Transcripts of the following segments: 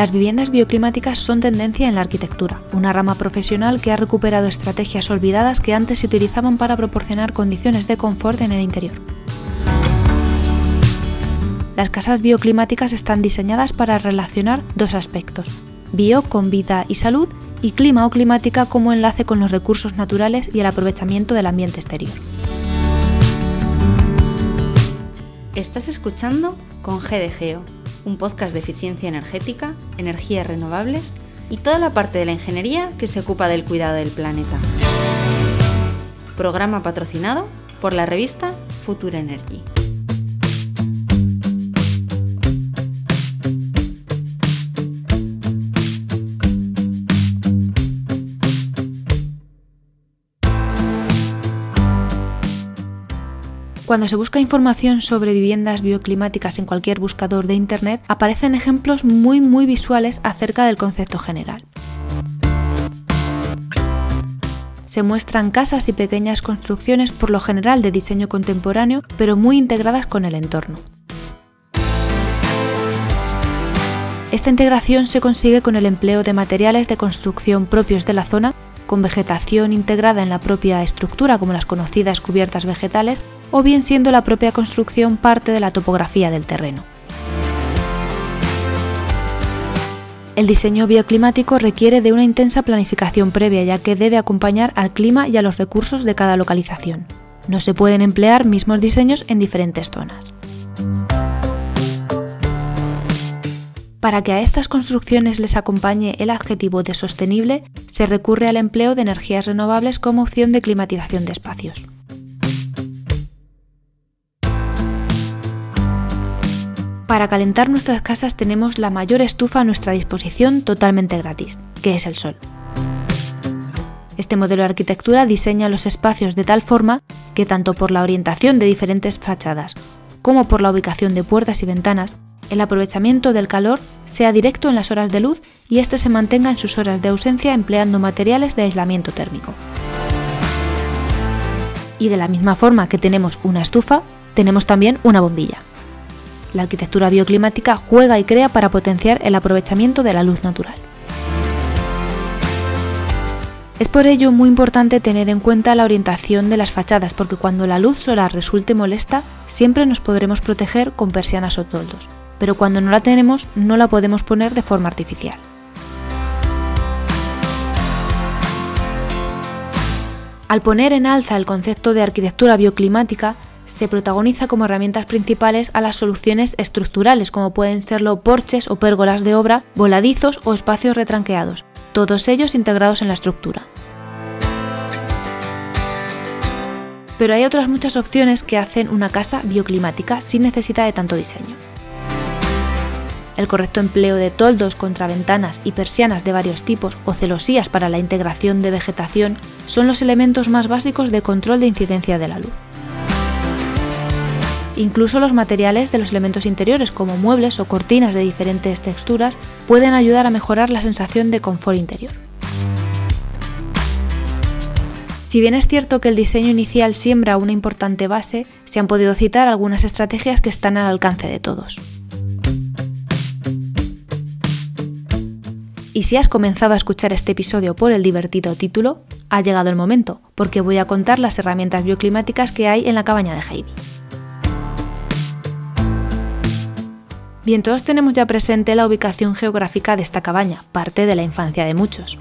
Las viviendas bioclimáticas son tendencia en la arquitectura, una rama profesional que ha recuperado estrategias olvidadas que antes se utilizaban para proporcionar condiciones de confort en el interior. Las casas bioclimáticas están diseñadas para relacionar dos aspectos, bio con vida y salud y clima o climática como enlace con los recursos naturales y el aprovechamiento del ambiente exterior. Estás escuchando con GDGEO, un podcast de eficiencia energética, energías renovables y toda la parte de la ingeniería que se ocupa del cuidado del planeta. Programa patrocinado por la revista Future Energy. Cuando se busca información sobre viviendas bioclimáticas en cualquier buscador de Internet, aparecen ejemplos muy muy visuales acerca del concepto general. Se muestran casas y pequeñas construcciones por lo general de diseño contemporáneo, pero muy integradas con el entorno. Esta integración se consigue con el empleo de materiales de construcción propios de la zona, con vegetación integrada en la propia estructura como las conocidas cubiertas vegetales o bien siendo la propia construcción parte de la topografía del terreno. El diseño bioclimático requiere de una intensa planificación previa ya que debe acompañar al clima y a los recursos de cada localización. No se pueden emplear mismos diseños en diferentes zonas. Para que a estas construcciones les acompañe el adjetivo de sostenible, se recurre al empleo de energías renovables como opción de climatización de espacios. Para calentar nuestras casas tenemos la mayor estufa a nuestra disposición totalmente gratis, que es el sol. Este modelo de arquitectura diseña los espacios de tal forma que tanto por la orientación de diferentes fachadas como por la ubicación de puertas y ventanas, el aprovechamiento del calor sea directo en las horas de luz y éste se mantenga en sus horas de ausencia empleando materiales de aislamiento térmico. Y de la misma forma que tenemos una estufa, tenemos también una bombilla. La arquitectura bioclimática juega y crea para potenciar el aprovechamiento de la luz natural. Es por ello muy importante tener en cuenta la orientación de las fachadas, porque cuando la luz solar resulte molesta, siempre nos podremos proteger con persianas o toldos, pero cuando no la tenemos, no la podemos poner de forma artificial. Al poner en alza el concepto de arquitectura bioclimática, se protagoniza como herramientas principales a las soluciones estructurales, como pueden serlo porches o pérgolas de obra, voladizos o espacios retranqueados, todos ellos integrados en la estructura. Pero hay otras muchas opciones que hacen una casa bioclimática sin necesidad de tanto diseño. El correcto empleo de toldos contra ventanas y persianas de varios tipos o celosías para la integración de vegetación son los elementos más básicos de control de incidencia de la luz. Incluso los materiales de los elementos interiores, como muebles o cortinas de diferentes texturas, pueden ayudar a mejorar la sensación de confort interior. Si bien es cierto que el diseño inicial siembra una importante base, se han podido citar algunas estrategias que están al alcance de todos. Y si has comenzado a escuchar este episodio por el divertido título, ha llegado el momento, porque voy a contar las herramientas bioclimáticas que hay en la cabaña de Heidi. Bien, todos tenemos ya presente la ubicación geográfica de esta cabaña, parte de la infancia de muchos.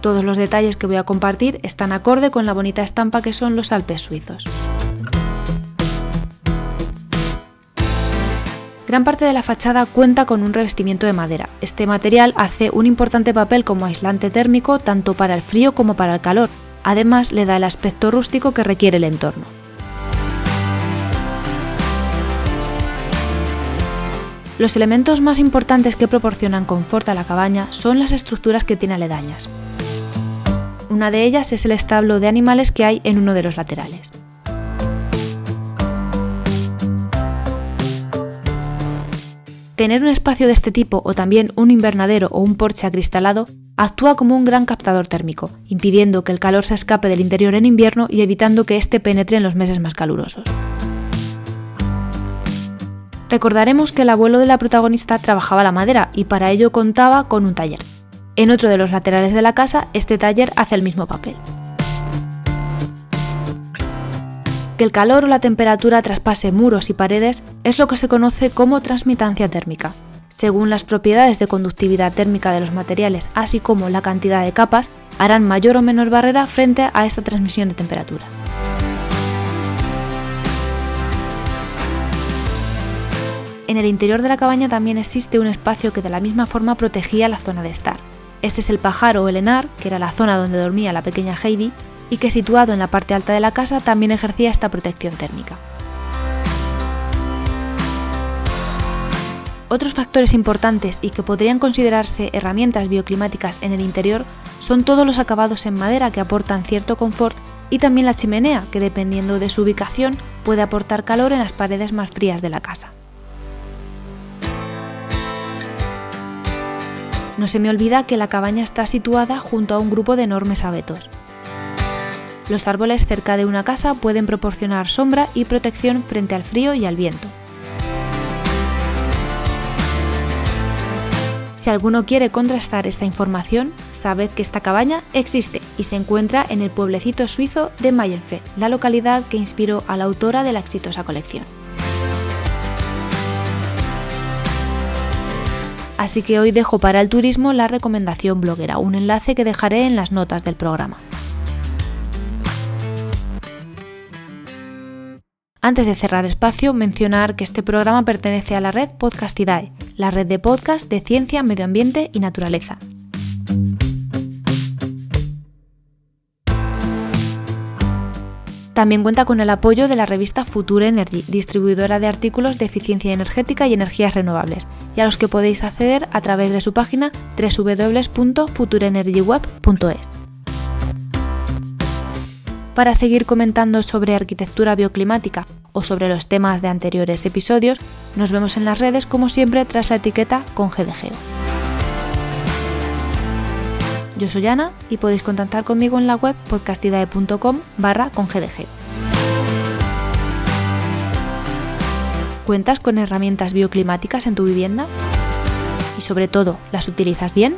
Todos los detalles que voy a compartir están acorde con la bonita estampa que son los Alpes suizos. Gran parte de la fachada cuenta con un revestimiento de madera. Este material hace un importante papel como aislante térmico tanto para el frío como para el calor. Además, le da el aspecto rústico que requiere el entorno. Los elementos más importantes que proporcionan confort a la cabaña son las estructuras que tiene aledañas. Una de ellas es el establo de animales que hay en uno de los laterales. Tener un espacio de este tipo o también un invernadero o un porche acristalado actúa como un gran captador térmico, impidiendo que el calor se escape del interior en invierno y evitando que éste penetre en los meses más calurosos. Recordaremos que el abuelo de la protagonista trabajaba la madera y para ello contaba con un taller. En otro de los laterales de la casa, este taller hace el mismo papel. Que el calor o la temperatura traspase muros y paredes es lo que se conoce como transmitancia térmica. Según las propiedades de conductividad térmica de los materiales, así como la cantidad de capas, harán mayor o menor barrera frente a esta transmisión de temperatura. En el interior de la cabaña también existe un espacio que de la misma forma protegía la zona de estar. Este es el pajar o el enar, que era la zona donde dormía la pequeña Heidi, y que situado en la parte alta de la casa también ejercía esta protección térmica. Otros factores importantes y que podrían considerarse herramientas bioclimáticas en el interior son todos los acabados en madera que aportan cierto confort y también la chimenea, que dependiendo de su ubicación puede aportar calor en las paredes más frías de la casa. No se me olvida que la cabaña está situada junto a un grupo de enormes abetos. Los árboles cerca de una casa pueden proporcionar sombra y protección frente al frío y al viento. Si alguno quiere contrastar esta información, sabed que esta cabaña existe y se encuentra en el pueblecito suizo de Mayelfe, la localidad que inspiró a la autora de la exitosa colección. Así que hoy dejo para el turismo la recomendación bloguera, un enlace que dejaré en las notas del programa. Antes de cerrar espacio, mencionar que este programa pertenece a la red Podcastidae, la red de podcast de ciencia, medio ambiente y naturaleza. También cuenta con el apoyo de la revista Future Energy, distribuidora de artículos de eficiencia energética y energías renovables, y a los que podéis acceder a través de su página www.futureenergyweb.es. Para seguir comentando sobre arquitectura bioclimática o sobre los temas de anteriores episodios, nos vemos en las redes como siempre tras la etiqueta con. Yo soy Ana y podéis contactar conmigo en la web podcastidae.com barra con. ¿Cuentas con herramientas bioclimáticas en tu vivienda? Y sobre todo, ¿las utilizas bien?